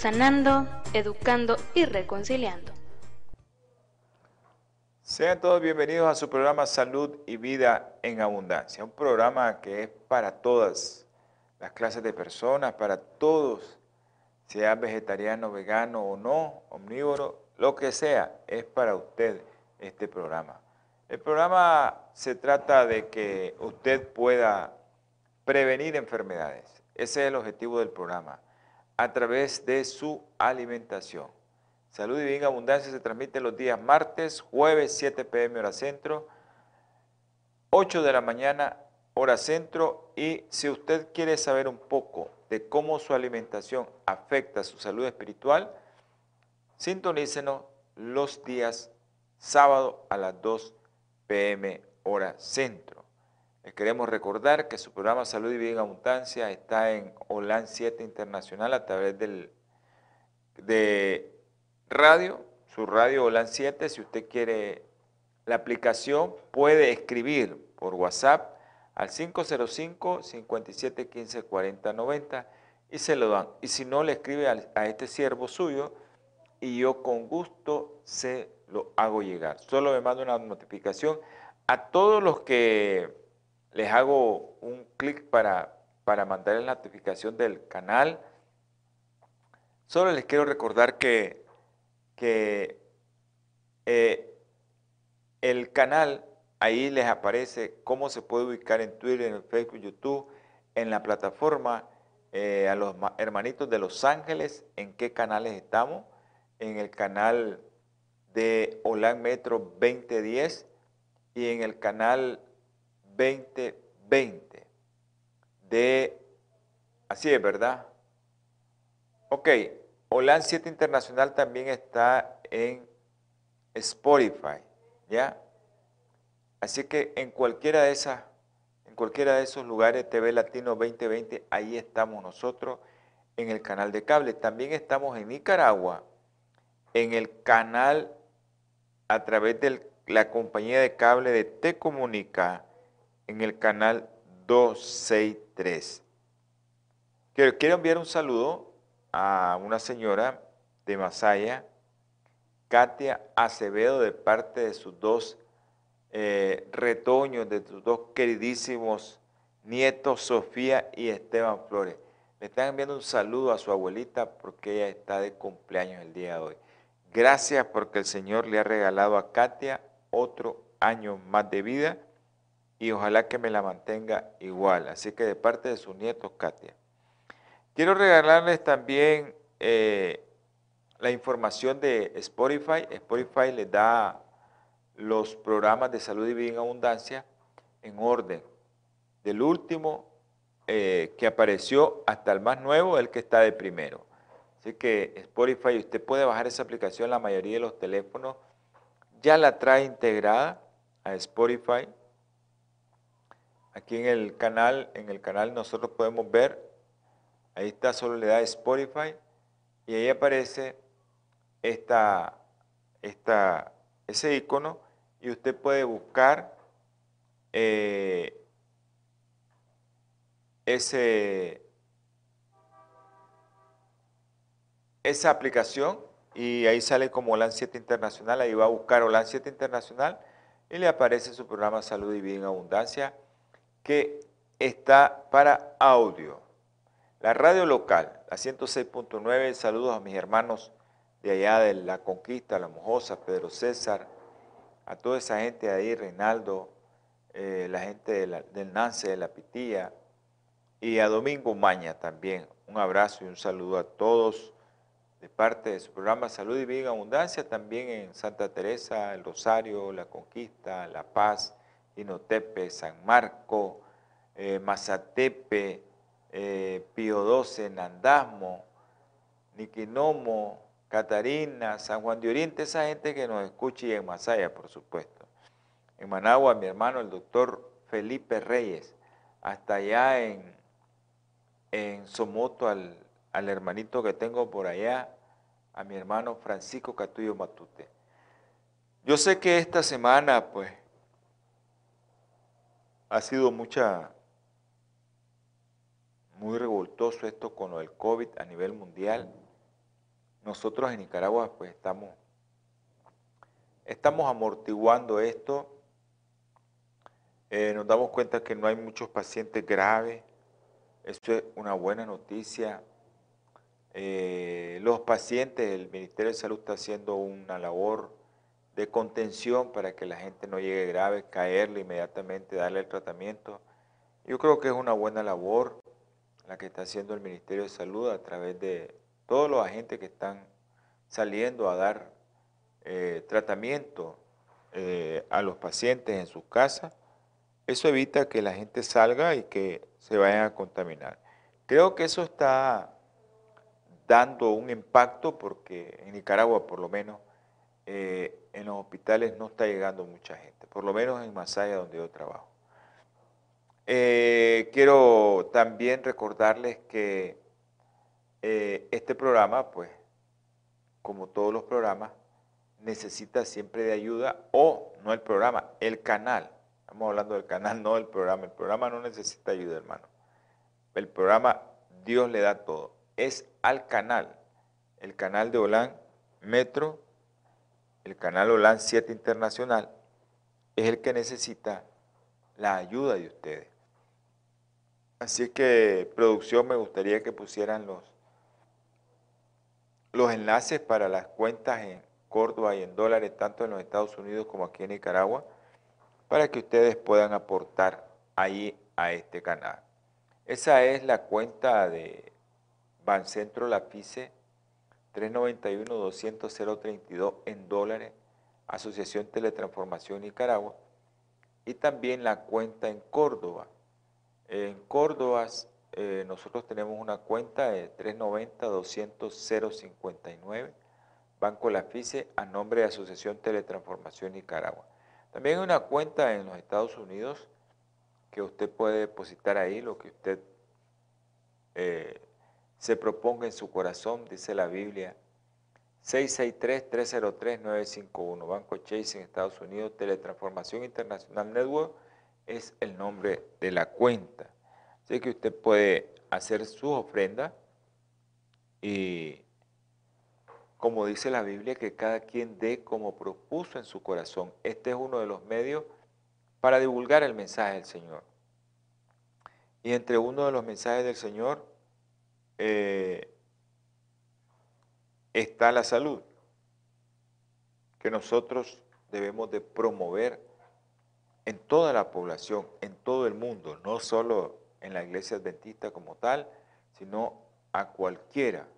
sanando, educando y reconciliando. Sean todos bienvenidos a su programa Salud y Vida en Abundancia, un programa que es para todas las clases de personas, para todos, sea vegetariano, vegano o no, omnívoro, lo que sea, es para usted este programa. El programa se trata de que usted pueda prevenir enfermedades. Ese es el objetivo del programa a través de su alimentación. Salud y Bien Abundancia se transmite los días martes, jueves 7 pm hora centro, 8 de la mañana hora centro y si usted quiere saber un poco de cómo su alimentación afecta su salud espiritual, sintonícenos los días sábado a las 2 pm hora centro. Les queremos recordar que su programa Salud y Vida en Abundancia está en OLAN 7 Internacional a través del, de radio, su radio OLAN 7. Si usted quiere la aplicación, puede escribir por WhatsApp al 505 57 15 40 90 y se lo dan. Y si no, le escribe a este siervo suyo y yo con gusto se lo hago llegar. Solo me manda una notificación a todos los que les hago un clic para, para mandar la notificación del canal. Solo les quiero recordar que, que eh, el canal, ahí les aparece cómo se puede ubicar en Twitter, en Facebook, YouTube, en la plataforma, eh, a los hermanitos de Los Ángeles, en qué canales estamos, en el canal de Olan Metro 2010 y en el canal 2020 de, así es, ¿verdad? Ok, OLAN 7 Internacional también está en Spotify, ¿ya? Así que en cualquiera de esas, en cualquiera de esos lugares, TV Latino 2020, ahí estamos nosotros en el canal de cable. También estamos en Nicaragua, en el canal a través de la compañía de cable de Te Comunica en el canal 263. Quiero, quiero enviar un saludo a una señora de Masaya, Katia Acevedo, de parte de sus dos eh, retoños, de sus dos queridísimos nietos, Sofía y Esteban Flores. Le están enviando un saludo a su abuelita porque ella está de cumpleaños el día de hoy. Gracias porque el Señor le ha regalado a Katia otro año más de vida y ojalá que me la mantenga igual. Así que de parte de sus nietos, Katia. Quiero regalarles también eh, la información de Spotify. Spotify les da los programas de salud y vida en abundancia en orden. Del último eh, que apareció hasta el más nuevo, el que está de primero. Así que Spotify, usted puede bajar esa aplicación, la mayoría de los teléfonos ya la trae integrada a Spotify Aquí en el canal, en el canal nosotros podemos ver, ahí está, solo le da Spotify y ahí aparece esta, esta, ese icono y usted puede buscar eh, ese, esa aplicación y ahí sale como OLAN 7 Internacional, ahí va a buscar OLAN 7 Internacional y le aparece su programa Salud y Vida en Abundancia que está para audio. La radio local, la 106.9, saludos a mis hermanos de allá de La Conquista, La Mojosa, Pedro César, a toda esa gente de ahí, Reinaldo, eh, la gente del Nance, de La Pitía, y a Domingo Maña también. Un abrazo y un saludo a todos de parte de su programa Salud y Vida Abundancia, también en Santa Teresa, El Rosario, La Conquista, La Paz, Inotepe, San Marco, eh, Mazatepe, eh, Pío XII, Nandasmo, Niquinomo, Catarina, San Juan de Oriente, esa gente que nos escucha y en Masaya, por supuesto. En Managua, mi hermano, el doctor Felipe Reyes, hasta allá en, en Somoto, al, al hermanito que tengo por allá, a mi hermano Francisco Catullo Matute. Yo sé que esta semana, pues, ha sido mucha, muy revoltoso esto con lo del COVID a nivel mundial. Nosotros en Nicaragua, pues, estamos, estamos amortiguando esto. Eh, nos damos cuenta que no hay muchos pacientes graves. Esto es una buena noticia. Eh, los pacientes, el Ministerio de Salud está haciendo una labor de contención para que la gente no llegue grave, caerle inmediatamente, darle el tratamiento. Yo creo que es una buena labor la que está haciendo el Ministerio de Salud a través de todos los agentes que están saliendo a dar eh, tratamiento eh, a los pacientes en sus casas. Eso evita que la gente salga y que se vayan a contaminar. Creo que eso está dando un impacto porque en Nicaragua por lo menos eh, en los hospitales no está llegando mucha gente, por lo menos en Masaya donde yo trabajo. Eh, quiero también recordarles que eh, este programa, pues, como todos los programas, necesita siempre de ayuda, o no el programa, el canal. Estamos hablando del canal, no del programa. El programa no necesita ayuda, hermano. El programa Dios le da todo es al canal, el canal de Holán Metro, el canal Holán 7 Internacional, es el que necesita la ayuda de ustedes. Así que, producción, me gustaría que pusieran los, los enlaces para las cuentas en Córdoba y en dólares, tanto en los Estados Unidos como aquí en Nicaragua, para que ustedes puedan aportar ahí a este canal. Esa es la cuenta de Bancentro Lapice 391-200-032 en dólares, Asociación Teletransformación Nicaragua, y también la cuenta en Córdoba. En Córdoba eh, nosotros tenemos una cuenta de 390-200-059, Banco Lafice, a nombre de Asociación Teletransformación Nicaragua. También hay una cuenta en los Estados Unidos que usted puede depositar ahí lo que usted eh, se proponga en su corazón, dice la Biblia. 663-303-951, Banco Chase en Estados Unidos, Teletransformación Internacional Network es el nombre de la cuenta. Así que usted puede hacer su ofrenda y como dice la Biblia, que cada quien dé como propuso en su corazón. Este es uno de los medios para divulgar el mensaje del Señor. Y entre uno de los mensajes del Señor eh, está la salud, que nosotros debemos de promover en toda la población, en todo el mundo, no solo en la iglesia adventista como tal, sino a cualquiera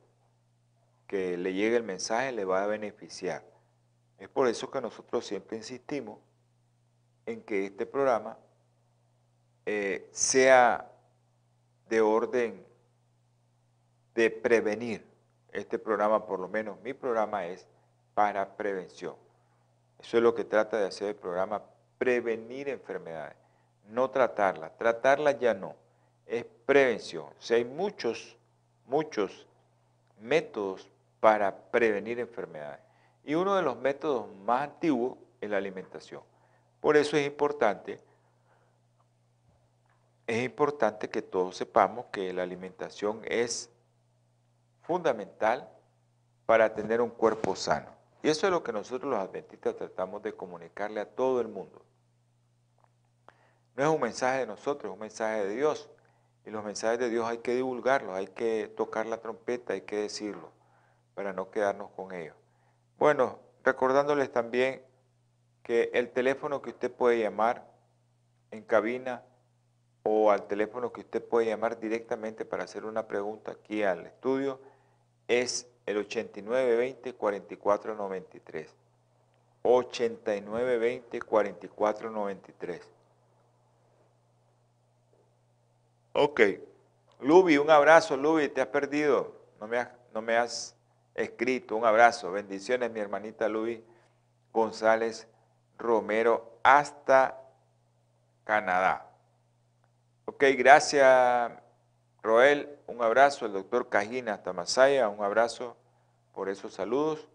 que le llegue el mensaje le va a beneficiar. Es por eso que nosotros siempre insistimos en que este programa eh, sea de orden de prevenir. Este programa, por lo menos mi programa, es para prevención. Eso es lo que trata de hacer el programa, prevenir enfermedades, no tratarlas. Tratarlas ya no, es prevención. O hay muchos, muchos métodos para prevenir enfermedades. Y uno de los métodos más antiguos es la alimentación. Por eso es importante, es importante que todos sepamos que la alimentación es fundamental para tener un cuerpo sano. Y eso es lo que nosotros los adventistas tratamos de comunicarle a todo el mundo. No es un mensaje de nosotros, es un mensaje de Dios. Y los mensajes de Dios hay que divulgarlos, hay que tocar la trompeta, hay que decirlo, para no quedarnos con ellos. Bueno, recordándoles también que el teléfono que usted puede llamar en cabina o al teléfono que usted puede llamar directamente para hacer una pregunta aquí al estudio es el 8920-4493. 8920-4493. Ok. Lubi, un abrazo, Lubi, te has perdido. No me has, no me has escrito. Un abrazo. Bendiciones, mi hermanita Luis González Romero, hasta Canadá. Ok, gracias, Roel. Un abrazo. El doctor Cajina, hasta Masaya. Un abrazo por esos saludos.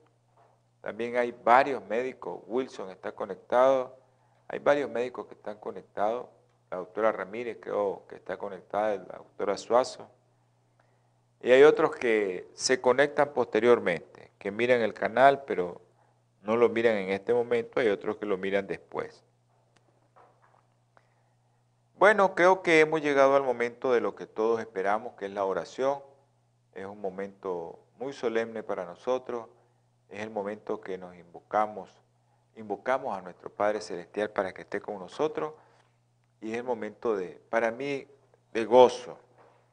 También hay varios médicos. Wilson está conectado. Hay varios médicos que están conectados. La doctora Ramírez creo que está conectada, la doctora Suazo. Y hay otros que se conectan posteriormente, que miran el canal, pero no lo miran en este momento. Hay otros que lo miran después. Bueno, creo que hemos llegado al momento de lo que todos esperamos, que es la oración. Es un momento muy solemne para nosotros. Es el momento que nos invocamos invocamos a nuestro Padre Celestial para que esté con nosotros y es el momento de, para mí, de gozo,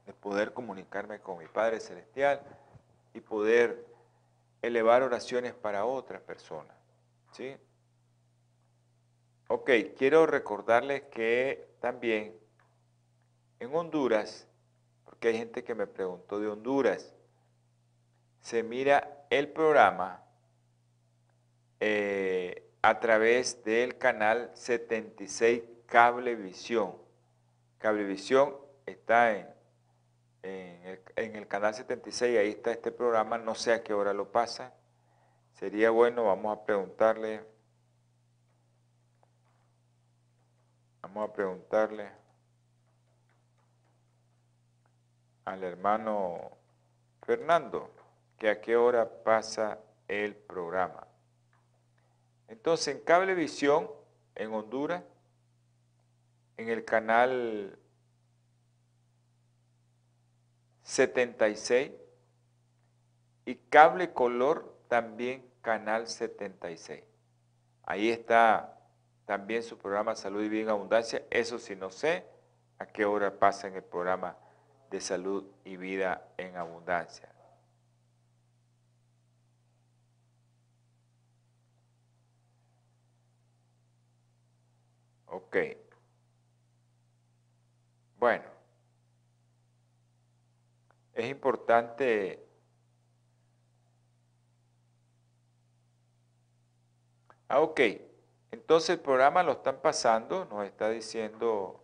de poder comunicarme con mi Padre Celestial y poder elevar oraciones para otras personas. ¿sí? Ok, quiero recordarles que también en Honduras, porque hay gente que me preguntó de Honduras, se mira el programa eh, a través del canal 76 Cablevisión. Cablevisión está en, en, el, canal 76, ahí está este programa, no sé a qué hora lo pasa. Sería bueno, vamos a preguntarle, vamos a preguntarle al hermano Fernando que a qué hora pasa el programa. Entonces, en Cablevisión, en Honduras, en el canal 76 y Cable Color también canal 76. Ahí está también su programa Salud y Vida en Abundancia. Eso sí no sé a qué hora pasa en el programa de Salud y Vida en Abundancia. Ok. Bueno. Es importante Ah, ok. Entonces el programa lo están pasando, nos está diciendo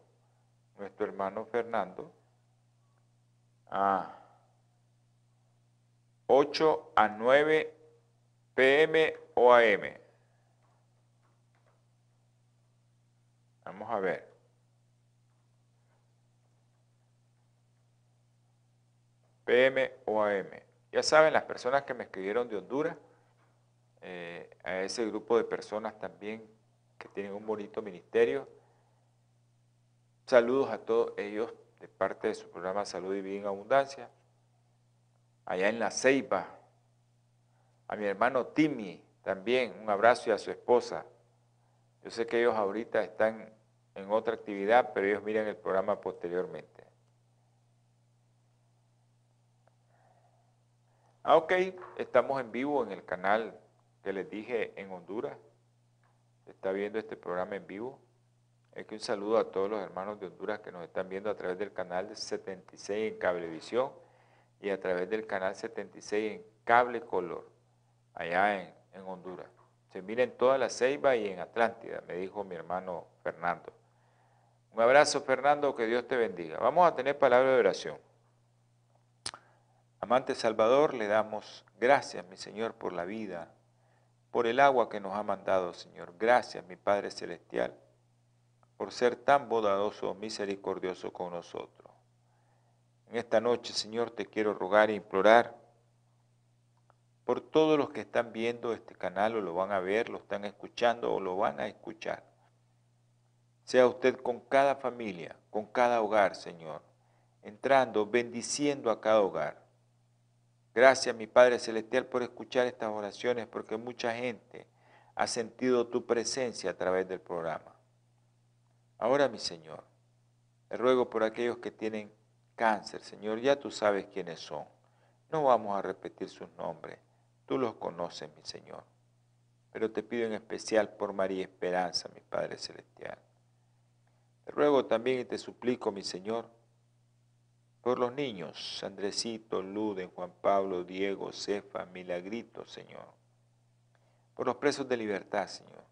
nuestro hermano Fernando. Ah, 8 a 9 pm o am. Vamos a ver. PM o AM. Ya saben, las personas que me escribieron de Honduras, eh, a ese grupo de personas también que tienen un bonito ministerio. Saludos a todos ellos de parte de su programa Salud y Vida en Abundancia. Allá en La Ceiba, a mi hermano Timmy también, un abrazo y a su esposa. Yo sé que ellos ahorita están en otra actividad, pero ellos miran el programa posteriormente. Ah, ok, estamos en vivo en el canal que les dije en Honduras. Está viendo este programa en vivo. Es que un saludo a todos los hermanos de Honduras que nos están viendo a través del canal de 76 en Cablevisión y a través del canal 76 en Cable Color, allá en, en Honduras. Se mira en toda la Ceiba y en Atlántida, me dijo mi hermano Fernando. Un abrazo, Fernando, que Dios te bendiga. Vamos a tener palabra de oración. Amante Salvador, le damos gracias, mi Señor, por la vida, por el agua que nos ha mandado, Señor. Gracias, mi Padre Celestial, por ser tan bondadoso, misericordioso con nosotros. En esta noche, Señor, te quiero rogar e implorar por todos los que están viendo este canal o lo van a ver, lo están escuchando o lo van a escuchar. Sea usted con cada familia, con cada hogar, Señor, entrando, bendiciendo a cada hogar. Gracias, mi Padre Celestial, por escuchar estas oraciones, porque mucha gente ha sentido tu presencia a través del programa. Ahora, mi Señor, te ruego por aquellos que tienen cáncer, Señor, ya tú sabes quiénes son. No vamos a repetir sus nombres, tú los conoces, mi Señor. Pero te pido en especial por María Esperanza, mi Padre Celestial. Te ruego también y te suplico, mi Señor, por los niños, Andresito, Luden, Juan Pablo, Diego, Cefa, Milagrito, Señor. Por los presos de libertad, Señor.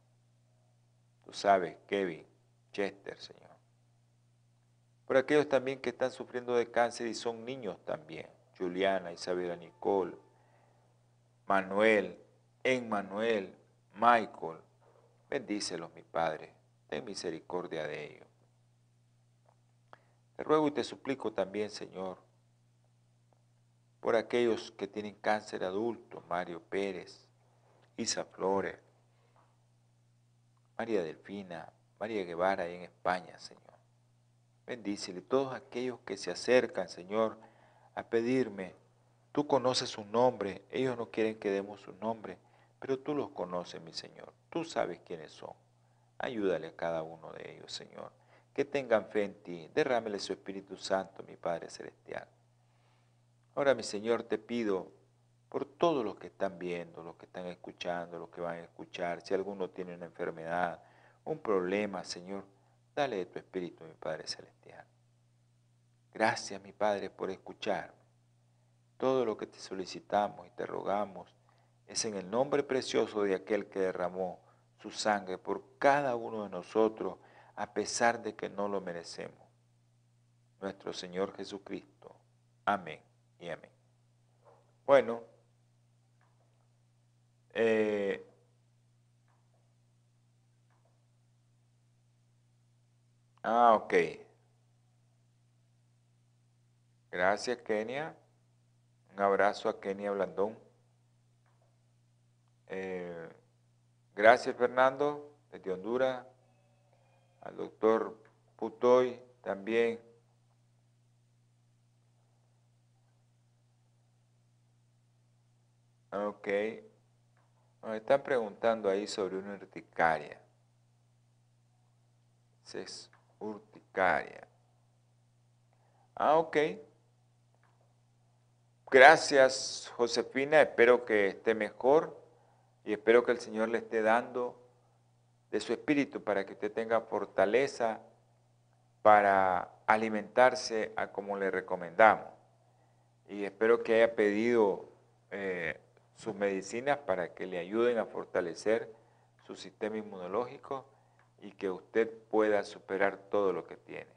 Tú sabes, Kevin, Chester, Señor. Por aquellos también que están sufriendo de cáncer y son niños también. Juliana, Isabela Nicole, Manuel, Emmanuel, Michael. Bendícelos, mi Padre. Ten misericordia de ellos. Te ruego y te suplico también, Señor, por aquellos que tienen cáncer adulto, Mario Pérez, Isa Flores, María Delfina, María Guevara en España, Señor. Bendícele todos aquellos que se acercan, Señor, a pedirme. Tú conoces su nombre, ellos no quieren que demos su nombre, pero tú los conoces, mi Señor. Tú sabes quiénes son. Ayúdale a cada uno de ellos, Señor que tengan fe en ti. Derrámele su Espíritu Santo, mi Padre Celestial. Ahora, mi Señor, te pido por todos los que están viendo, los que están escuchando, los que van a escuchar, si alguno tiene una enfermedad, un problema, Señor, dale de tu Espíritu, mi Padre Celestial. Gracias, mi Padre, por escucharme. Todo lo que te solicitamos y te rogamos es en el nombre precioso de aquel que derramó su sangre por cada uno de nosotros a pesar de que no lo merecemos. Nuestro Señor Jesucristo. Amén y amén. Bueno, eh, ah, ok. Gracias, Kenia. Un abrazo a Kenia Blandón. Eh, gracias, Fernando, desde Honduras al doctor Putoy también. Ok. Nos están preguntando ahí sobre una urticaria. Es urticaria. Ah, ok. Gracias, Josefina. Espero que esté mejor y espero que el Señor le esté dando de su espíritu para que usted tenga fortaleza para alimentarse a como le recomendamos. Y espero que haya pedido eh, sus medicinas para que le ayuden a fortalecer su sistema inmunológico y que usted pueda superar todo lo que tiene.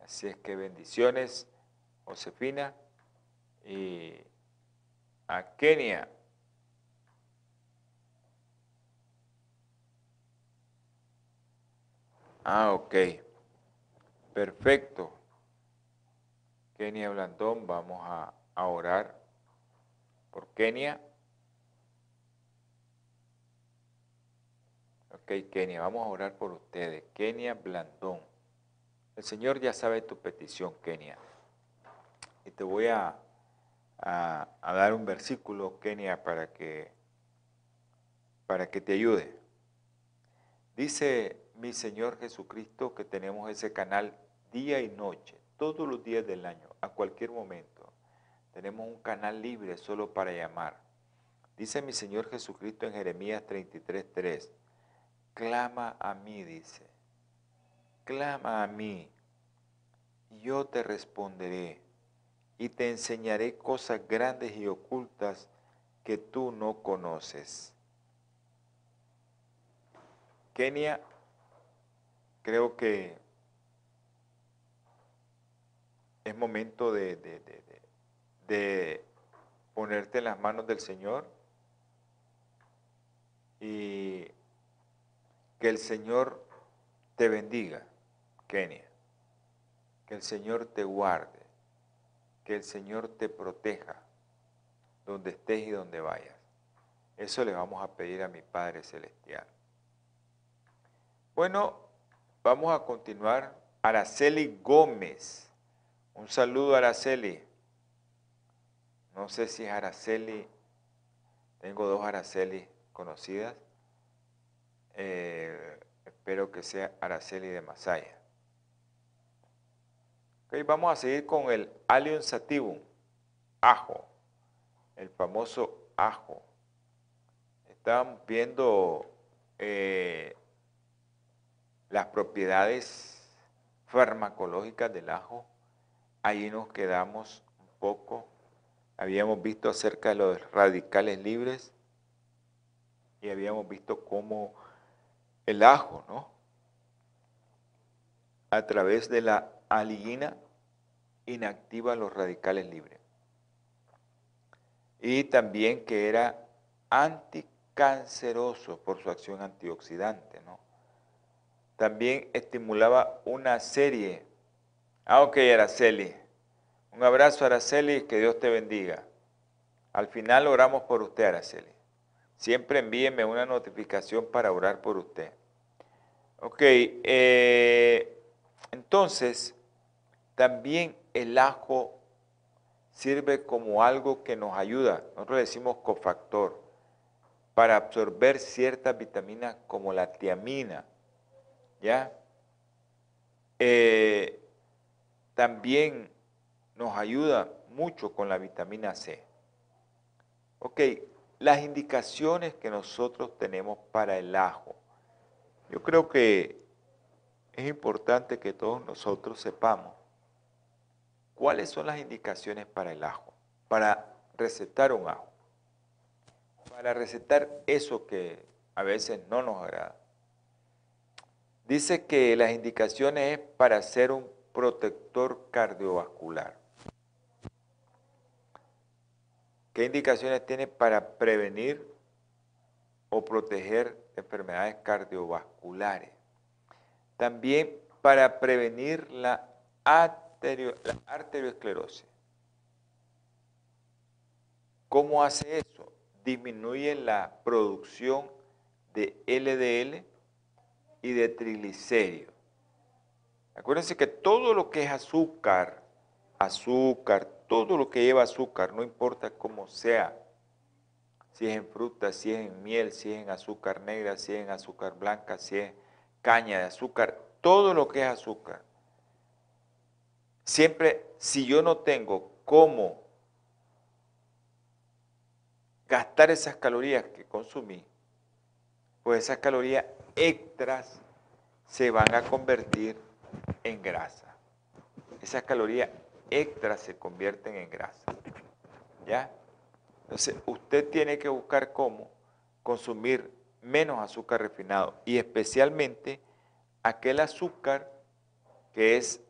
Así es que bendiciones, Josefina, y a Kenia. Ah, ok. Perfecto. Kenia Blandón, vamos a, orar por Kenia. Ok, Kenia, vamos a orar por ustedes. Kenia Blandón. El Señor ya sabe tu petición, Kenia. Y te voy a, a, dar un versículo, Kenia, para que, para que te ayude. Dice mi Señor Jesucristo, que tenemos ese canal día y noche, todos los días del año, a cualquier momento. Tenemos un canal libre solo para llamar. Dice mi Señor Jesucristo en Jeremías 33:3, clama a mí, dice, clama a mí, y yo te responderé, y te enseñaré cosas grandes y ocultas que tú no conoces. Kenia creo que es momento de, ponerte en las manos del Señor y que el Señor te bendiga, Kenia, que el Señor te guarde, que el Señor te proteja donde estés y donde vayas. Eso le vamos a pedir a mi Padre Celestial. Bueno, Vamos a continuar. Araceli Gómez. Un saludo, Araceli. No sé si es Araceli. Tengo dos Araceli conocidas. Eh, espero que sea Araceli de Masaya. vamos a seguir con el Allium sativum, ajo, el famoso ajo. Estamos viendo eh, las propiedades farmacológicas del ajo ahí nos quedamos un poco. Habíamos visto acerca de los radicales libres y habíamos visto cómo el ajo, ¿no? A través de la aligina inactiva los radicales libres. Y también que era anticanceroso por su acción antioxidante, ¿no? También estimulaba una serie. Ah, ok, Araceli. Un abrazo, Araceli, que Dios te bendiga. Al final oramos por usted, Araceli. Siempre envíeme una notificación para orar por usted. Ok, eh, entonces, también el ajo sirve como algo que nos ayuda, nosotros decimos cofactor, para absorber ciertas vitaminas como la tiamina, ¿ya? Eh, también nos ayuda mucho con la vitamina C. Ok, las indicaciones que nosotros tenemos para el ajo. Yo creo que es importante que todos nosotros sepamos cuáles son las indicaciones para el ajo, para recetar un ajo, para recetar eso que a veces no nos agrada. Dice que las indicaciones es para ser un protector cardiovascular. ¿Qué indicaciones tiene para prevenir o proteger enfermedades cardiovasculares? También para prevenir la, arterioesclerosis. ¿Cómo hace eso? Disminuye la producción de LDL y de triglicéridos. Acuérdense que todo lo que es azúcar, azúcar, todo lo que lleva azúcar, no importa cómo sea, si es en fruta, si es en miel, si es en azúcar negra, si es en azúcar blanca, si es caña de azúcar, todo lo que es azúcar. Siempre, si yo no tengo cómo gastar esas calorías que consumí, pues esas calorías extras se van a convertir en grasa. Esas calorías extras se convierten en grasa. ¿Ya? Entonces, usted tiene que buscar cómo consumir menos azúcar refinado y especialmente aquel azúcar que es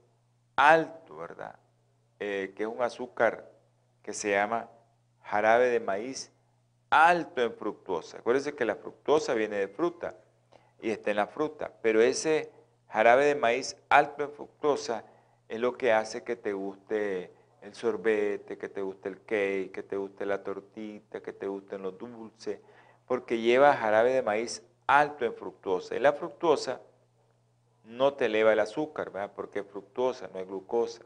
alto, ¿verdad? Eh, que es un azúcar que se llama jarabe de maíz alto en fructosa. Acuérdense que la fructosa viene de fruta y está en la fruta, pero ese jarabe de maíz alto en fructosa es lo que hace que te guste el sorbete, que te guste el cake, que te guste la tortita, que te gusten los dulces, porque lleva jarabe de maíz alto en fructosa. Y la fructosa no te eleva el azúcar, ¿verdad? Porque es fructosa, no es glucosa.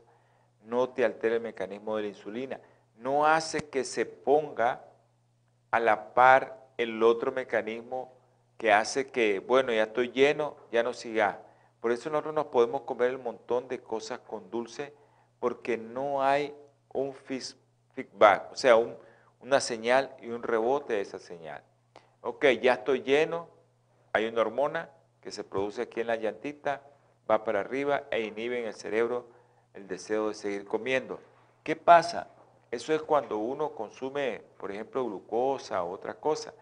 No te altera el mecanismo de la insulina. No hace que se ponga a la par el otro mecanismo que hace que, bueno, ya estoy lleno, ya no siga. Por eso nosotros nos podemos comer el montón de cosas con dulce porque no hay un feedback, o sea, una señal y un rebote de esa señal. Ok, ya estoy lleno, hay una hormona que se produce aquí en la llantita, va para arriba e inhibe en el cerebro el deseo de seguir comiendo. ¿Qué pasa? Eso es cuando uno consume, por ejemplo, glucosa o otra cosa.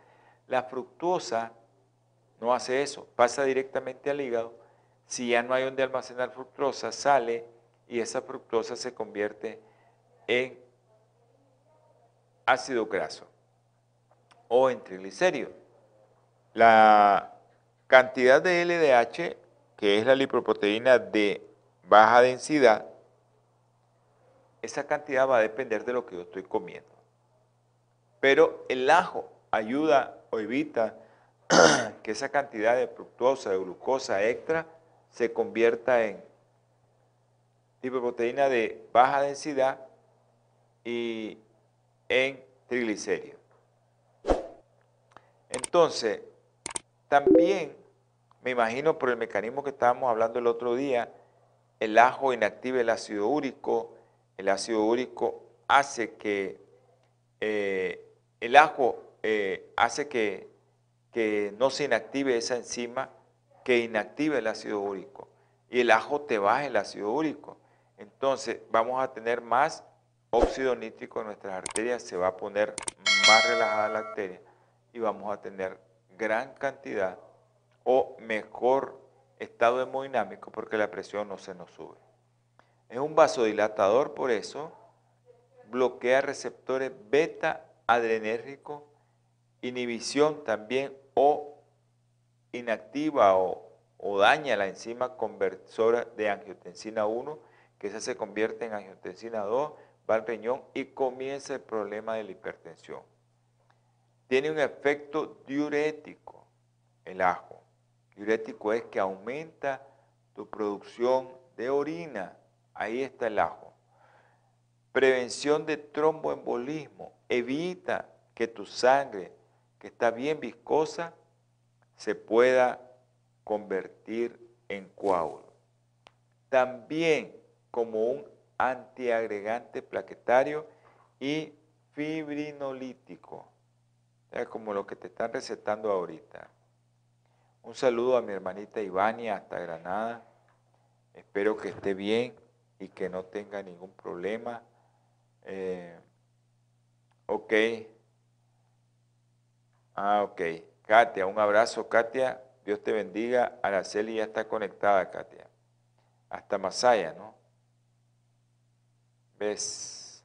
La fructosa no hace eso, pasa directamente al hígado. Si ya no hay donde almacenar fructosa, sale y esa fructosa se convierte en ácido graso o en triglicéridos. La cantidad de LDH, que es la lipoproteína de baja densidad, esa cantidad va a depender de lo que yo estoy comiendo. Pero el ajo ayuda o evita que esa cantidad de fructosa, de glucosa extra, se convierta en lipoproteína de baja densidad y en triglicéridos. Entonces, también, me imagino por el mecanismo que estábamos hablando el otro día, el ajo inactiva el ácido úrico, el ácido úrico hace que, eh, el ajo eh, hace que, que no se inactive esa enzima que inactiva el ácido úrico. Y el ajo te baja el ácido úrico. entonces vamos a tener más óxido nítrico en nuestras arterias, se va a poner más relajada la arteria y vamos a tener gran cantidad o mejor estado hemodinámico porque la presión no se nos sube. Es un vasodilatador, por eso bloquea receptores beta adrenérgicos, inhibición también o inactiva o, daña la enzima conversora de angiotensina 1, que esa se convierte en angiotensina 2, va al riñón y comienza el problema de la hipertensión. Tiene un efecto diurético, el ajo. Diurético es que aumenta tu producción de orina. Ahí está el ajo. Prevención de tromboembolismo. Evita que tu sangre, que está bien viscosa, se pueda convertir en coágulo. También como un antiagregante plaquetario y fibrinolítico. Como lo que te están recetando ahorita. Un saludo a mi hermanita Ivania hasta Granada. Espero que esté bien y que no tenga ningún problema. Eh, ok. Ah, ok. Katia, un abrazo, Katia. Dios te bendiga. Araceli ya está conectada, Katia. Hasta Masaya, ¿no? ¿Ves?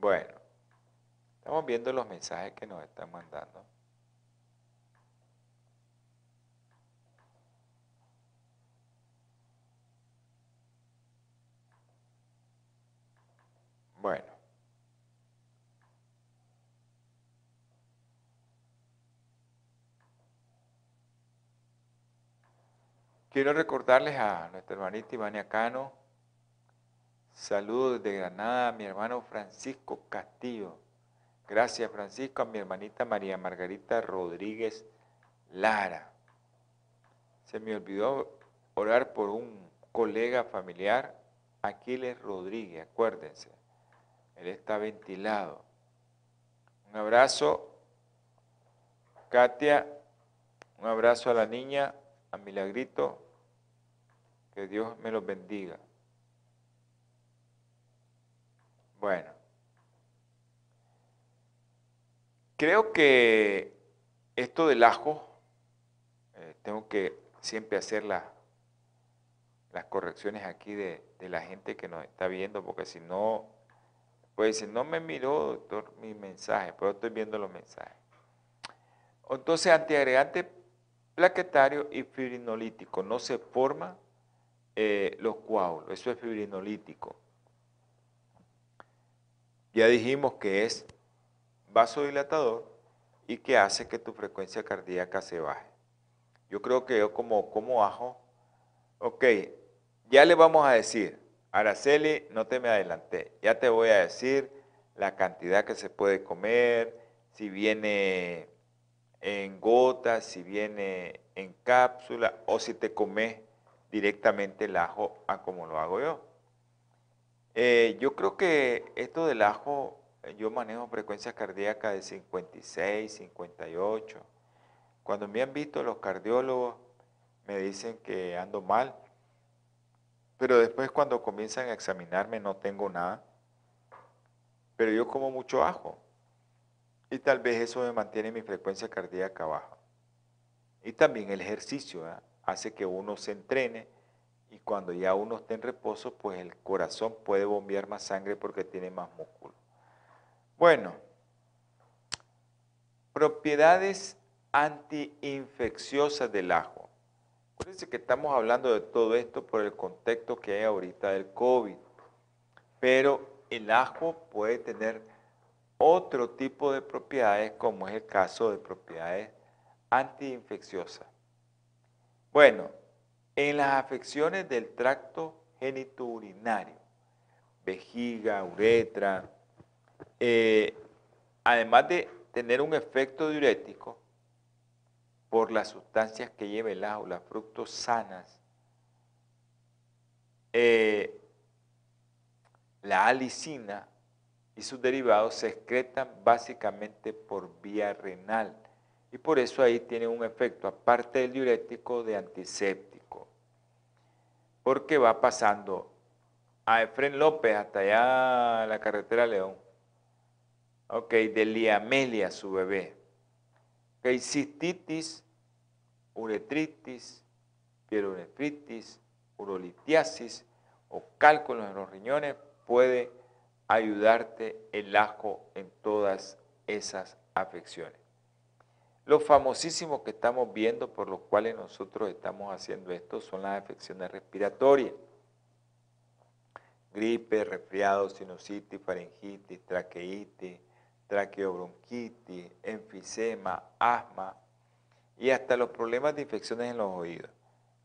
Bueno, estamos viendo los mensajes que nos están mandando. Bueno. Quiero recordarles a nuestra hermanita Ivania Cano Saludos desde Granada a mi hermano Francisco Castillo. Gracias Francisco, a mi hermanita María Margarita Rodríguez Lara. Se me olvidó orar por un colega familiar, Aquiles Rodríguez, acuérdense. Él está ventilado. Un abrazo, Katia. Un abrazo a la niña, a Milagrito. Que Dios me los bendiga. Bueno, creo que esto del ajo, eh, tengo que siempre hacer las correcciones aquí de, la gente que nos está viendo, porque si no, pues decir, no me miró, doctor, mi mensaje, pero estoy viendo los mensajes. Entonces, antiagregante plaquetario y fibrinolítico, no se forman eh, los coágulos, eso es fibrinolítico. Ya dijimos que es vasodilatador y que hace que tu frecuencia cardíaca se baje. Yo creo que yo como, como ajo, ok, ya le vamos a decir, Araceli, no te me adelanté, ya te voy a decir la cantidad que se puede comer, si viene en gotas, si viene en cápsula o si te comes directamente el ajo a como lo hago yo. Eh, yo creo que esto del ajo, yo manejo frecuencia cardíaca de 56, 58. Cuando me han visto los cardiólogos, me dicen que ando mal, pero después cuando comienzan a examinarme no tengo nada. Pero yo como mucho ajo y tal vez eso me mantiene mi frecuencia cardíaca baja. Y también el ejercicio hace que uno se entrene y cuando ya uno está en reposo, pues el corazón puede bombear más sangre porque tiene más músculo. Bueno, propiedades antiinfecciosas del ajo. Acuérdense que estamos hablando de todo esto por el contexto que hay ahorita del COVID, pero el ajo puede tener otro tipo de propiedades, como es el caso de propiedades antiinfecciosas. Bueno, en las afecciones del tracto genitourinario, vejiga, uretra, eh, además de tener un efecto diurético por las sustancias que lleva el ajo, las fructosanas, eh, la alicina y sus derivados se excretan básicamente por vía renal y por eso ahí tiene un efecto, aparte del diurético, de antiséptico. Porque va pasando a Efren López hasta allá la carretera León. De Liamelia, su bebé. Cistitis, uretritis, pielonefritis, urolitiasis o cálculos en los riñones, puede ayudarte el ajo en todas esas afecciones. Los famosísimos que estamos viendo por los cuales nosotros estamos haciendo esto son las afecciones respiratorias. Gripe, resfriado, sinusitis, faringitis, traqueitis, traqueobronquitis, enfisema, asma y hasta los problemas de infecciones en los oídos.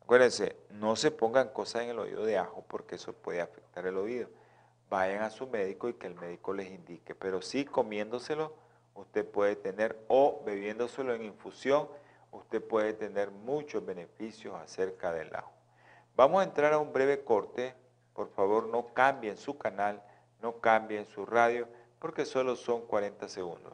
Acuérdense, no se pongan cosas en el oído de ajo porque eso puede afectar el oído. Vayan a su médico y que el médico les indique, pero sí comiéndoselo usted puede tener, o bebiéndoselo en infusión, usted puede tener muchos beneficios acerca del ajo. Vamos a entrar a un breve corte. Por favor, no cambien su canal, no cambien su radio, porque solo son 40 segundos.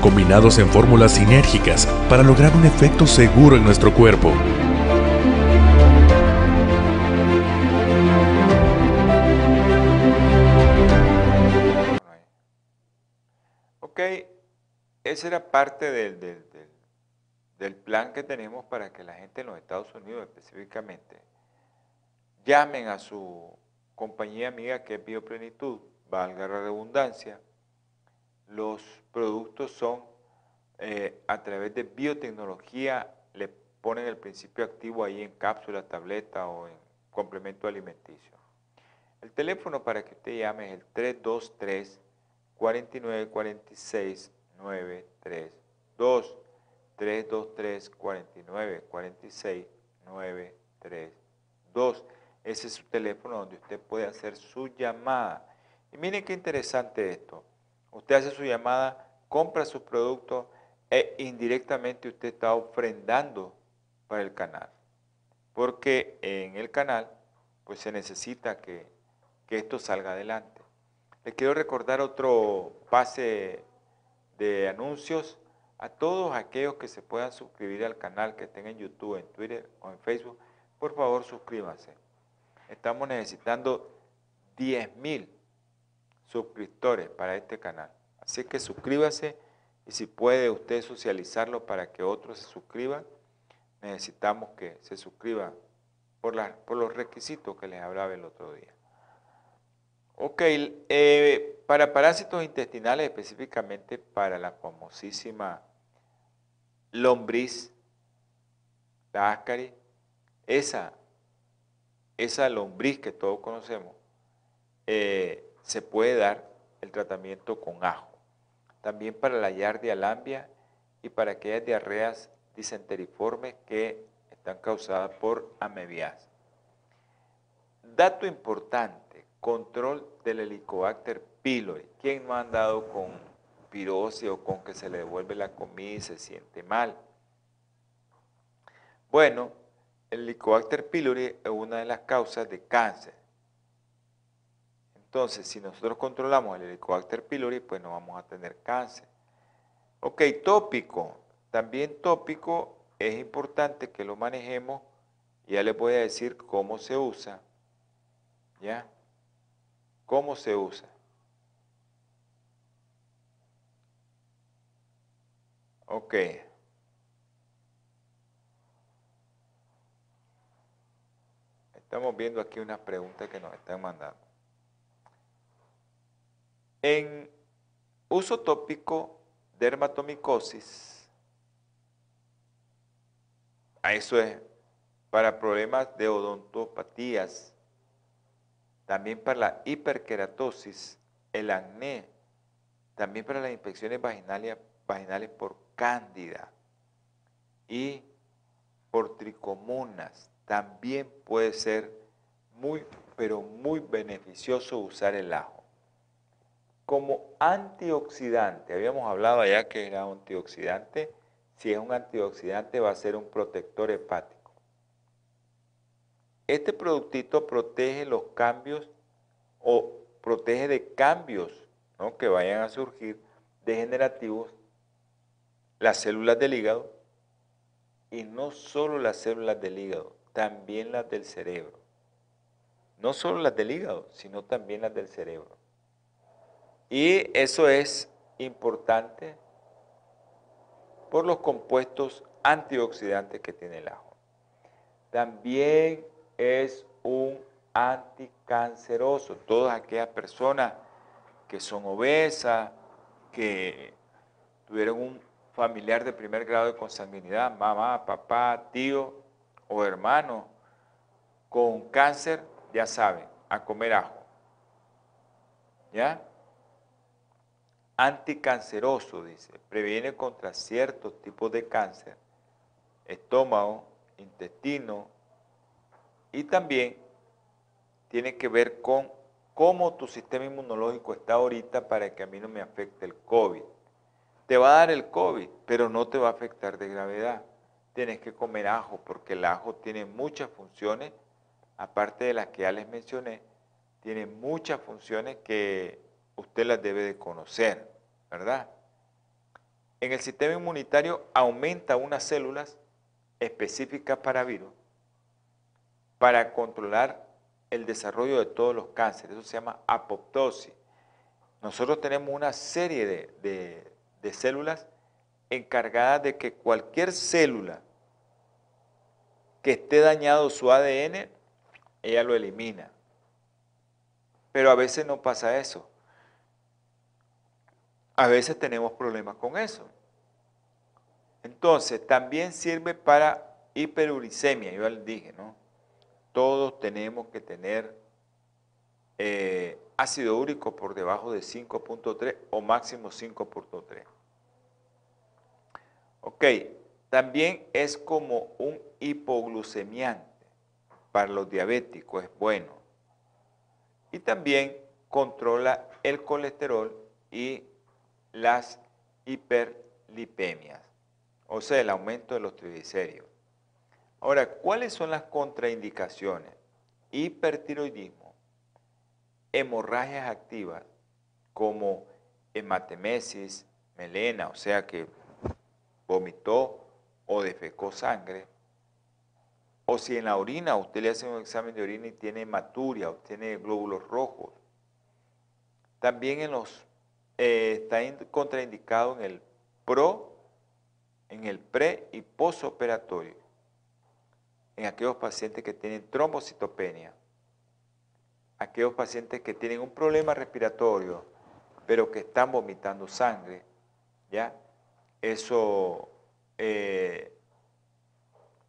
combinados en fórmulas sinérgicas para lograr un efecto seguro en nuestro cuerpo. Esa era parte del, del, plan que tenemos para que la gente en los Estados Unidos específicamente llamen a su compañía amiga que es Bioplenitud, valga la redundancia. Los productos son eh, a través de biotecnología, le ponen el principio activo ahí en cápsula, tableta o en complemento alimenticio. El teléfono para que usted llame es el 323 4946 9, 3, 2, 3, 2, 3, 49, 46, 9, 3, 2. Ese es su teléfono donde usted puede hacer su llamada. Y miren qué interesante esto. Usted hace su llamada, compra sus productos e indirectamente usted está ofrendando para el canal. Porque en el canal pues se necesita que, que esto salga adelante. Les quiero recordar otro pase de anuncios a todos aquellos que se puedan suscribir al canal, que estén en YouTube, en Twitter o en Facebook, por favor suscríbanse. Estamos necesitando 10 mil suscriptores para este canal. Así que suscríbase y si puede usted socializarlo para que otros se suscriban, necesitamos que se suscriban por, por los requisitos que les hablaba el otro día. Ok, eh, para parásitos intestinales, específicamente para la famosísima lombriz, la ascaris, esa, esa lombriz que todos conocemos, eh, se puede dar el tratamiento con ajo. También para la yardia lambia y para aquellas diarreas disenteriformes que están causadas por amebias. Dato importante Control del Helicobacter pylori. ¿Quién no ha andado con pirosis o con que se le devuelve la comida y se siente mal? Bueno, el Helicobacter pylori es una de las causas de cáncer. Entonces, si nosotros controlamos el Helicobacter pylori, pues no vamos a tener cáncer. Ok, tópico. También tópico es importante que lo manejemos. Ya les voy a decir cómo se usa. ¿Ya? ¿Cómo se usa? Ok. Estamos viendo aquí unas preguntas que nos están mandando. En uso tópico, dermatomicosis, a eso es para problemas de odontopatías, también para la hiperkeratosis, el acné, también para las infecciones vaginales, vaginales por cándida y por tricomonas. También puede ser muy, pero muy beneficioso usar el ajo. Como antioxidante, habíamos hablado allá que era antioxidante, si es un antioxidante va a ser un protector hepático. Este productito protege los cambios o protege de cambios que vayan a surgir degenerativos las células del hígado y no solo las células del hígado, también las del cerebro. No solo las del hígado, sino también las del cerebro. Y eso es importante por los compuestos antioxidantes que tiene el ajo. También es un anticanceroso. Todas aquellas personas que son obesas, que tuvieron un familiar de primer grado de consanguinidad, mamá, papá, tío o hermano con cáncer, ya saben, a comer ajo. ¿Ya? Anticanceroso, dice, previene contra ciertos tipos de cáncer, estómago, intestino, y también tiene que ver con cómo tu sistema inmunológico está ahorita para que a mí no me afecte el COVID. Te va a dar el COVID, pero no te va a afectar de gravedad. Tienes que comer ajo porque el ajo tiene muchas funciones, aparte de las que ya les mencioné, tiene muchas funciones que usted las debe de conocer, ¿verdad? En el sistema inmunitario aumenta unas células específicas para virus para controlar el desarrollo de todos los cánceres. Eso se llama apoptosis. Nosotros tenemos una serie de, de células encargadas de que cualquier célula que esté dañado su ADN, ella lo elimina. Pero a veces no pasa eso. A veces tenemos problemas con eso. Entonces, también sirve para hiperuricemia, yo les dije, ¿no? Todos tenemos que tener eh, ácido úrico por debajo de 5.3 o máximo 5.3. Ok, también es como un hipoglucemiante para los diabéticos, es bueno. Y también controla el colesterol y las hiperlipemias, o sea, el aumento de los triglicéridos. Ahora, ¿cuáles son las contraindicaciones? Hipertiroidismo hemorragias activas como hematemesis, melena, o sea que vomitó o defecó sangre, o si en la orina usted le hace un examen de orina y tiene hematuria tiene glóbulos rojos. También en los, eh, está contraindicado en el pro, en el pre y posoperatorio, en aquellos pacientes que tienen trombocitopenia, aquellos pacientes que tienen un problema respiratorio, pero que están vomitando sangre, ¿ya? Eso eh,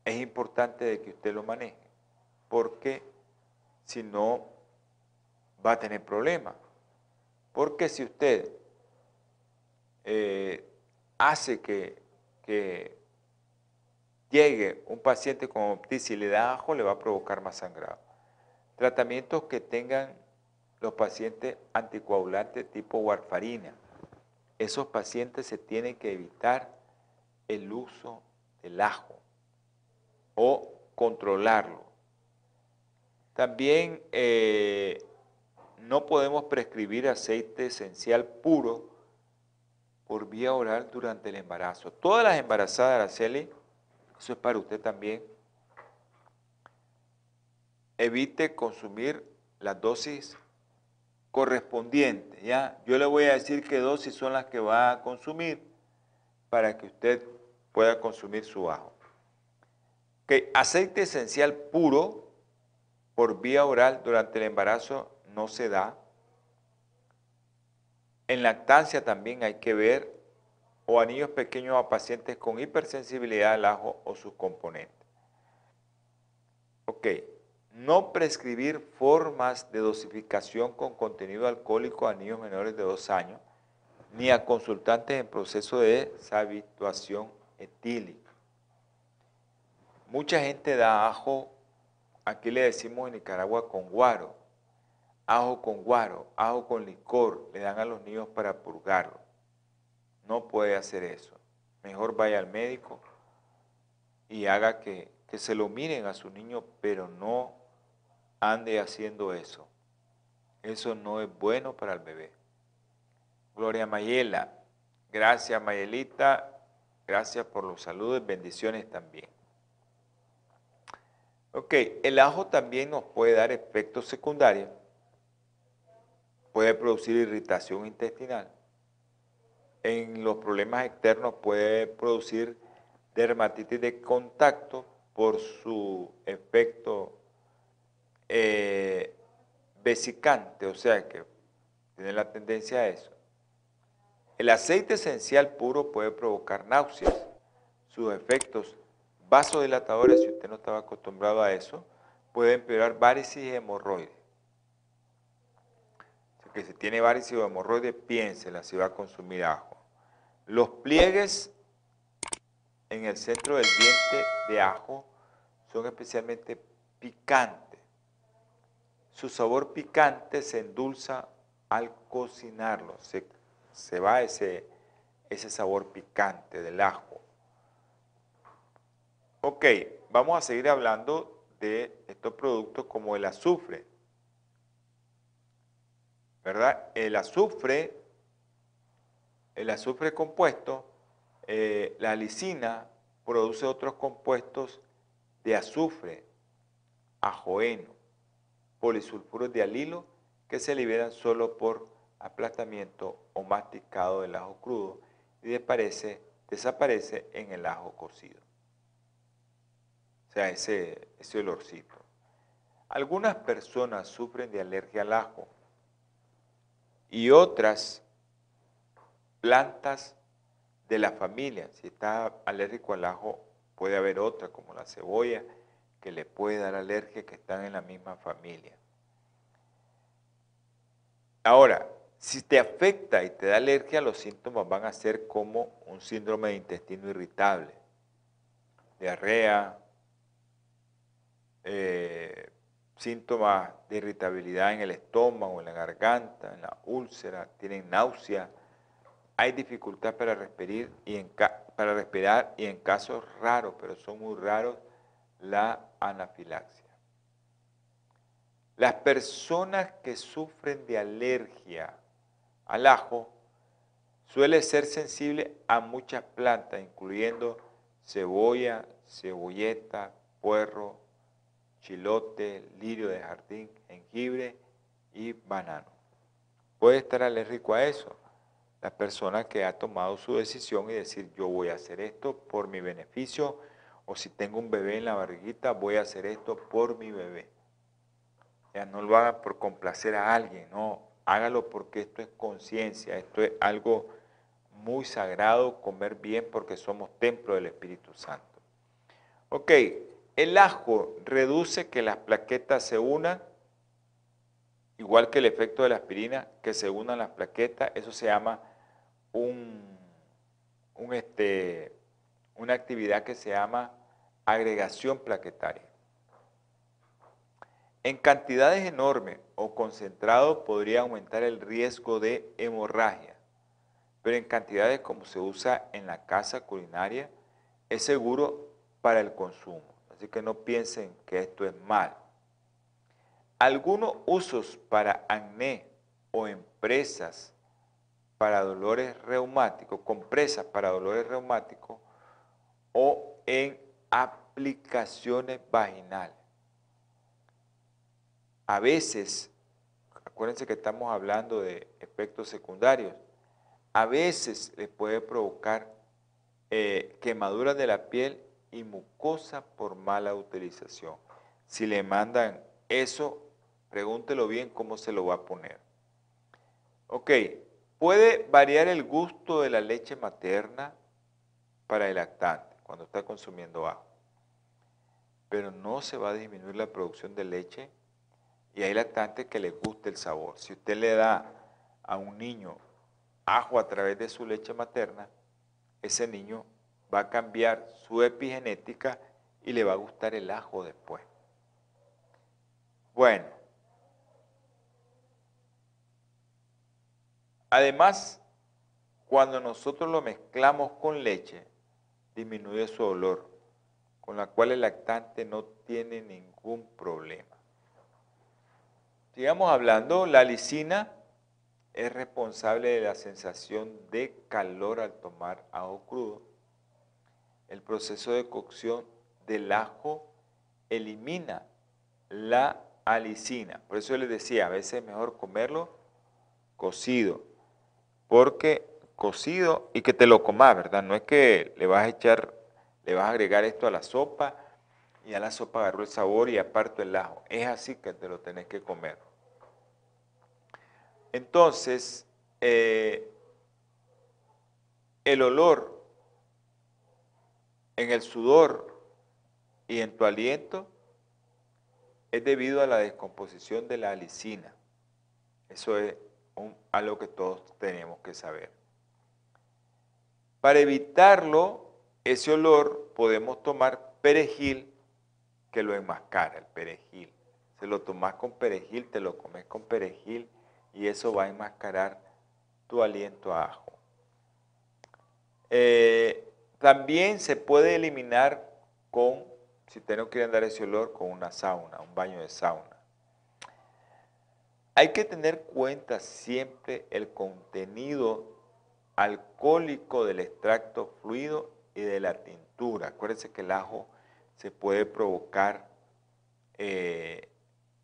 es importante de que usted lo maneje, porque si no, va a tener problemas. Porque si usted eh, hace que, llegue un paciente con optis y le da ajo, le va a provocar más sangrado. Tratamientos que tengan los pacientes anticoagulantes tipo warfarina. Esos pacientes se tienen que evitar el uso del ajo o controlarlo. También eh, no podemos prescribir aceite esencial puro por vía oral durante el embarazo. Todas las embarazadas, Araceli, eso es para usted también, evite consumir las dosis correspondientes. ¿ya? Yo le voy a decir qué dosis son las que va a consumir para que usted pueda consumir su ajo. Que aceite esencial puro por vía oral durante el embarazo no se da. En lactancia también hay que ver o anillos pequeños a pacientes con hipersensibilidad al ajo o sus componentes. Ok, no prescribir formas de dosificación con contenido alcohólico a niños menores de 2 años ni a consultantes en proceso de deshabituación etílica. Mucha gente da ajo, aquí le decimos en Nicaragua con guaro, ajo con guaro, ajo con licor, le dan a los niños para purgarlo. No puede hacer eso. Mejor vaya al médico y haga que, que se lo miren a su niño, pero no ande haciendo eso. Eso no es bueno para el bebé. Gloria Mayela. Gracias Mayelita. Gracias por los saludos. Bendiciones también. Ok, el ajo también nos puede dar efectos secundarios. Puede producir irritación intestinal. En los problemas externos puede producir dermatitis de contacto por su efecto eh, vesicante, o sea que tiene la tendencia a eso. El aceite esencial puro puede provocar náuseas. Sus efectos vasodilatadores, si usted no estaba acostumbrado a eso, puede empeorar varices y hemorroides. Que si tiene varices o hemorroides, piénsela si va a consumir ajo. Los pliegues en el centro del diente de ajo son especialmente picantes. Su sabor picante se endulza al cocinarlo. Se se va ese, ese sabor picante del ajo. Ok, vamos a seguir hablando de estos productos como el azufre. ¿Verdad? El azufre, el azufre compuesto, eh, la lisina produce otros compuestos de azufre, ajoeno, polisulfuros de alilo que se liberan solo por aplastamiento o masticado del ajo crudo y desaparece, desaparece en el ajo cocido. O sea, ese, ese olorcito. Algunas personas sufren de alergia al ajo y otras plantas de la familia. Si está alérgico al ajo, puede haber otra como la cebolla que le puede dar alergia que están en la misma familia. Ahora, si te afecta y te da alergia, los síntomas van a ser como un síndrome de intestino irritable, diarrea, eh, síntomas de irritabilidad en el estómago, en la garganta, en la úlcera, tienen náusea, hay dificultad para respirar y en, para respirar y en casos raros, pero son muy raros, la anafilaxia. Las personas que sufren de alergia al ajo suele ser sensible a muchas plantas, incluyendo cebolla, cebolleta, puerro, chilote, lirio de jardín, jengibre y banano. Puede estar alérgico a eso. La persona que ha tomado su decisión y decir yo voy a hacer esto por mi beneficio o si tengo un bebé en la barriguita voy a hacer esto por mi bebé. Ya no lo haga por complacer a alguien, no, hágalo porque esto es conciencia, esto es algo muy sagrado, comer bien porque somos templo del Espíritu Santo. Ok, el ajo reduce que las plaquetas se unan, igual que el efecto de la aspirina, que se unan las plaquetas, eso se llama este, una actividad que se llama agregación plaquetaria. En cantidades enormes o concentrados podría aumentar el riesgo de hemorragia, pero en cantidades como se usa en la casa culinaria es seguro para el consumo. Así que no piensen que esto es mal. Algunos usos para acné o empresas para dolores reumáticos, compresas para dolores reumáticos o en aplicaciones vaginales a veces, acuérdense que estamos hablando de efectos secundarios, a veces le puede provocar eh, quemaduras de la piel y mucosa por mala utilización. Si le mandan eso, pregúntelo bien cómo se lo va a poner. Ok, puede variar el gusto de la leche materna para el lactante cuando está consumiendo ajo, pero no se va a disminuir la producción de leche y hay lactantes que les guste el sabor. Si usted le da a un niño ajo a través de su leche materna, ese niño va a cambiar su epigenética y le va a gustar el ajo después. Bueno, además, cuando nosotros lo mezclamos con leche, disminuye su olor, con la cual el lactante no tiene ningún problema. Sigamos hablando, la lisina es responsable de la sensación de calor al tomar ajo crudo. El proceso de cocción del ajo elimina la alicina. Por eso les decía, a veces es mejor comerlo cocido, porque cocido y que te lo comas, ¿verdad? No es que le vas a echar, le vas a agregar esto a la sopa y a la sopa agarró el sabor y aparto el ajo. Es así que te lo tenés que comer. Entonces, eh, el olor en el sudor y en tu aliento es debido a la descomposición de la alicina. Eso es algo que todos tenemos que saber. Para evitarlo, ese olor, podemos tomar perejil que lo enmascara, el perejil. Se lo tomas con perejil, te lo comes con perejil y eso va a enmascarar tu aliento a ajo. Eh, también se puede eliminar con, si usted no quiere dar ese olor, con una sauna, un baño de sauna. Hay que tener cuenta siempre el contenido alcohólico del extracto fluido y de la tintura. Acuérdense que el ajo se puede provocar eh,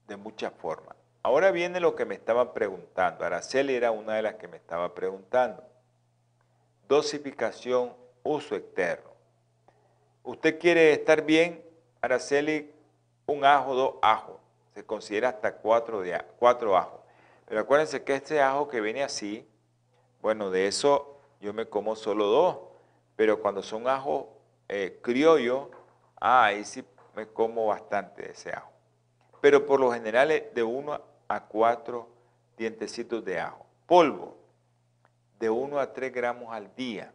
de muchas formas. Ahora viene lo que me estaban preguntando. Araceli era una de las que me estaba preguntando. Dosificación, uso externo. Usted quiere estar bien, Araceli, un ajo, dos ajos. Se considera hasta cuatro, de, cuatro ajos. Pero acuérdense que este ajo que viene así, bueno, de eso yo me como solo dos. Pero cuando son ajos eh, criollos, ah, ahí sí me como bastante de ese ajo. Pero por lo general es de uno a 4 dientecitos de ajo. Polvo, de 1 a 3 gramos al día.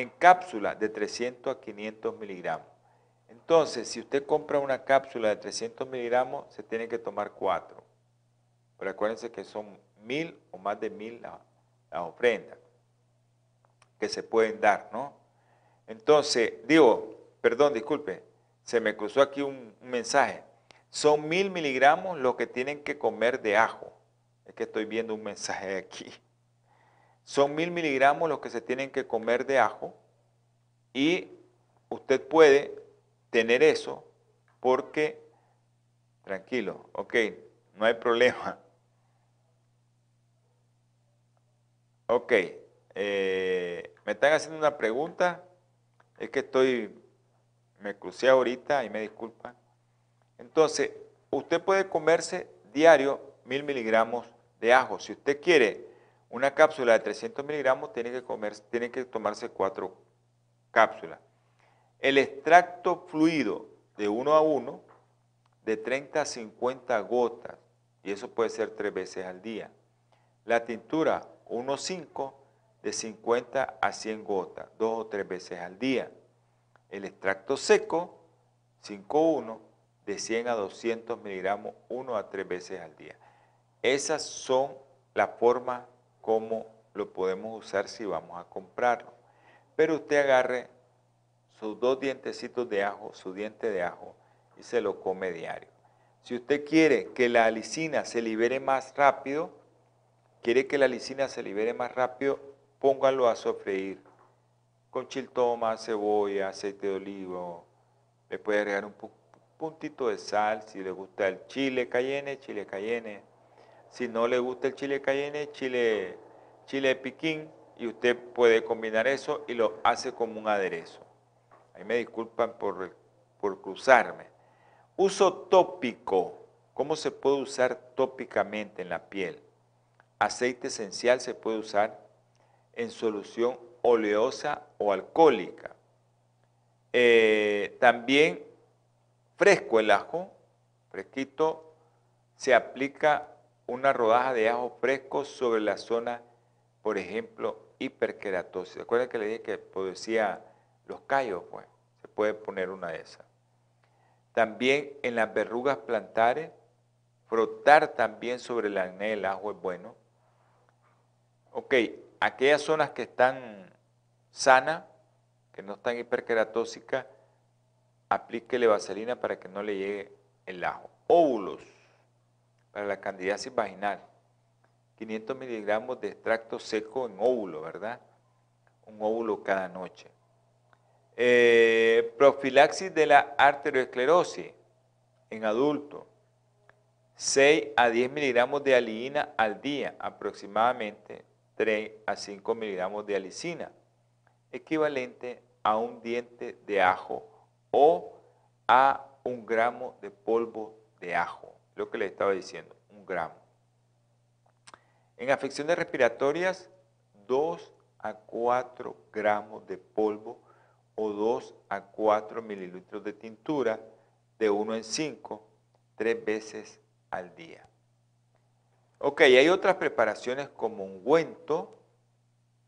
En cápsula, de 300 a 500 miligramos. Entonces, si usted compra una cápsula de 300 miligramos, se tiene que tomar 4. Pero acuérdense que son mil o más de mil las, ofrendas que se pueden dar, ¿no? Entonces, digo, perdón, disculpe, se me cruzó aquí un mensaje. Son mil miligramos lo que tienen que comer de ajo. Es que estoy viendo un mensaje aquí. Son mil miligramos los que se tienen que comer de ajo y usted puede tener eso porque, tranquilo, ok, no hay problema. Ok, eh, me están haciendo una pregunta, es que estoy, me crucé ahorita y me disculpan. Entonces, usted puede comerse diario mil miligramos de ajo. Si usted quiere una cápsula de 300 miligramos, tiene que, comer, tiene que tomarse cuatro cápsulas. El extracto fluido de uno a uno, de 30 a 50 gotas, y eso puede ser tres veces al día. La tintura 1,5 de 50 a 100 gotas, dos o tres veces al día. El extracto seco 5,1 de 100 a 200 miligramos uno a tres veces al día. Esas son las formas como lo podemos usar si vamos a comprarlo. Pero usted agarre sus dos dientecitos de ajo, su diente de ajo, y se lo come diario. Si usted quiere que la alicina se libere más rápido, quiere que la alicina se libere más rápido, póngalo a sofreír con chiltoma, cebolla, aceite de olivo, le puede agregar un puntito de sal, si le gusta el chile cayenne, chile cayenne. Si no le gusta el chile cayenne, chile, chile piquín, y usted puede combinar eso y lo hace como un aderezo. Ahí me disculpan por, por cruzarme. Uso tópico. ¿Cómo se puede usar tópicamente en la piel? Aceite esencial se puede usar en solución oleosa o alcohólica. Eh, también fresco el ajo, fresquito, se aplica una rodaja de ajo fresco sobre la zona por ejemplo, hiperkeratosis. ¿Recuerda que le dije que producía los callos? Pues se puede poner una de esas. También en las verrugas plantares, frotar también sobre el acné del ajo es bueno. Ok, aquellas zonas que están sanas, que no están hiperkeratósicas, aplíquele vaselina para que no le llegue el ajo. Óvulos para la candidiasis vaginal. 500 miligramos de extracto seco en óvulo, ¿verdad? Un óvulo cada noche. Eh, profilaxis de la arteriosclerosis en adultos. 6 a 10 miligramos de aliina al día, aproximadamente 3 a 5 miligramos de alicina, equivalente a un diente de ajo o a un gramo de polvo de ajo, lo que le estaba diciendo, un gramo. En afecciones respiratorias, 2 a 4 gramos de polvo o 2 a 4 mililitros de tintura de 1 en 5, tres veces al día. Ok, hay otras preparaciones como ungüento,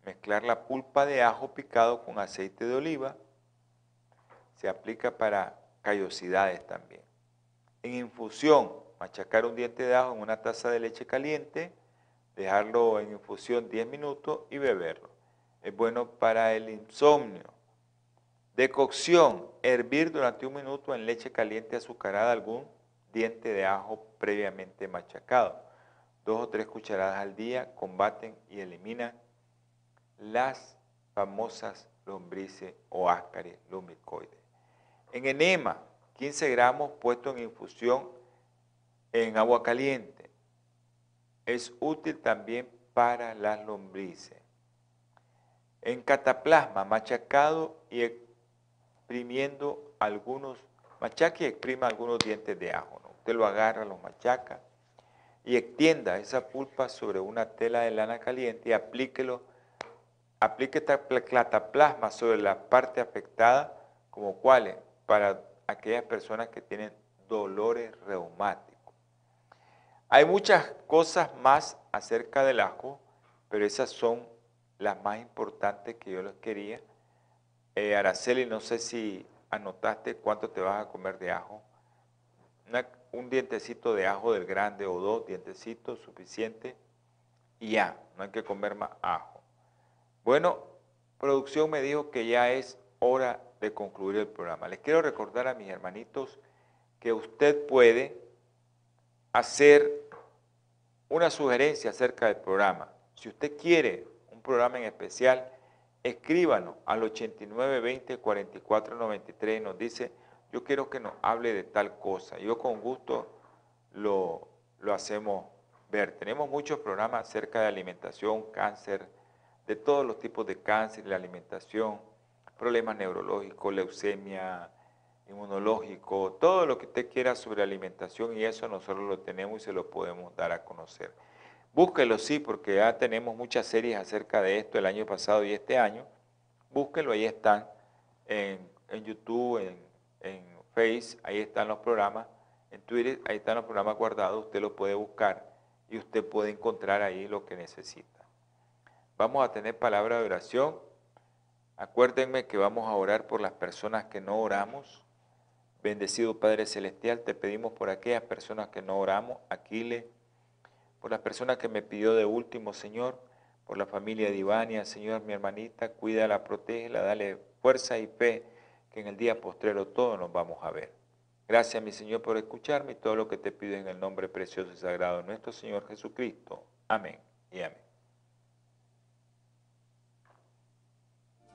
mezclar la pulpa de ajo picado con aceite de oliva, se aplica para callosidades también. En infusión, machacar un diente de ajo en una taza de leche caliente, dejarlo en infusión 10 minutos y beberlo. Es bueno para el insomnio. Decocción, hervir durante un minuto en leche caliente azucarada algún diente de ajo previamente machacado. Dos o tres cucharadas al día combaten y eliminan las famosas lombrices o áscaris lumicoides. En enema, 15 gramos puesto en infusión en agua caliente. Es útil también para las lombrices. En cataplasma, machacado y exprimiendo algunos, machaque y exprima algunos dientes de ajo. Usted lo agarra, lo machaca y extienda esa pulpa sobre una tela de lana caliente y aplíquelo, aplique esta cataplasma sobre la parte afectada, como cuáles, para aquellas personas que tienen dolores reumáticos. Hay muchas cosas más acerca del ajo, pero esas son las más importantes que yo les quería. Eh, Araceli, no sé si anotaste cuánto te vas a comer de ajo un dientecito de ajo del grande o dos dientecitos suficiente y ya, no hay que comer más ajo. Bueno, producción me dijo que ya es hora de concluir el programa. Les quiero recordar a mis hermanitos que usted puede hacer una sugerencia acerca del programa. Si usted quiere un programa en especial, escríbanos al 8920 4493 y nos dice yo quiero que nos hable de tal cosa. Yo con gusto lo, hacemos ver. Tenemos muchos programas acerca de alimentación, cáncer, de todos los tipos de cáncer, la alimentación, problemas neurológicos, leucemia, inmunológico, todo lo que usted quiera sobre alimentación y eso nosotros lo tenemos y se lo podemos dar a conocer. Búsquelo, sí, porque ya tenemos muchas series acerca de esto el año pasado y este año. Búsquelo, ahí están en, en YouTube, en en Face, ahí están los programas, en Twitter, ahí están los programas guardados, usted lo puede buscar y usted puede encontrar ahí lo que necesita. Vamos a tener palabra de oración. Acuérdenme que vamos a orar por las personas que no oramos. Bendecido Padre Celestial, te pedimos por aquellas personas que no oramos, Aquile, por las personas que me pidió de último, Señor, por la familia de Ivania, Señor, mi hermanita, cuídala, protégela, dale fuerza y fe que en el día postrero todos nos vamos a ver. Gracias, mi Señor, por escucharme y todo lo que te pido en el nombre precioso y sagrado de nuestro Señor Jesucristo. Amén y amén.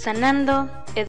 sanando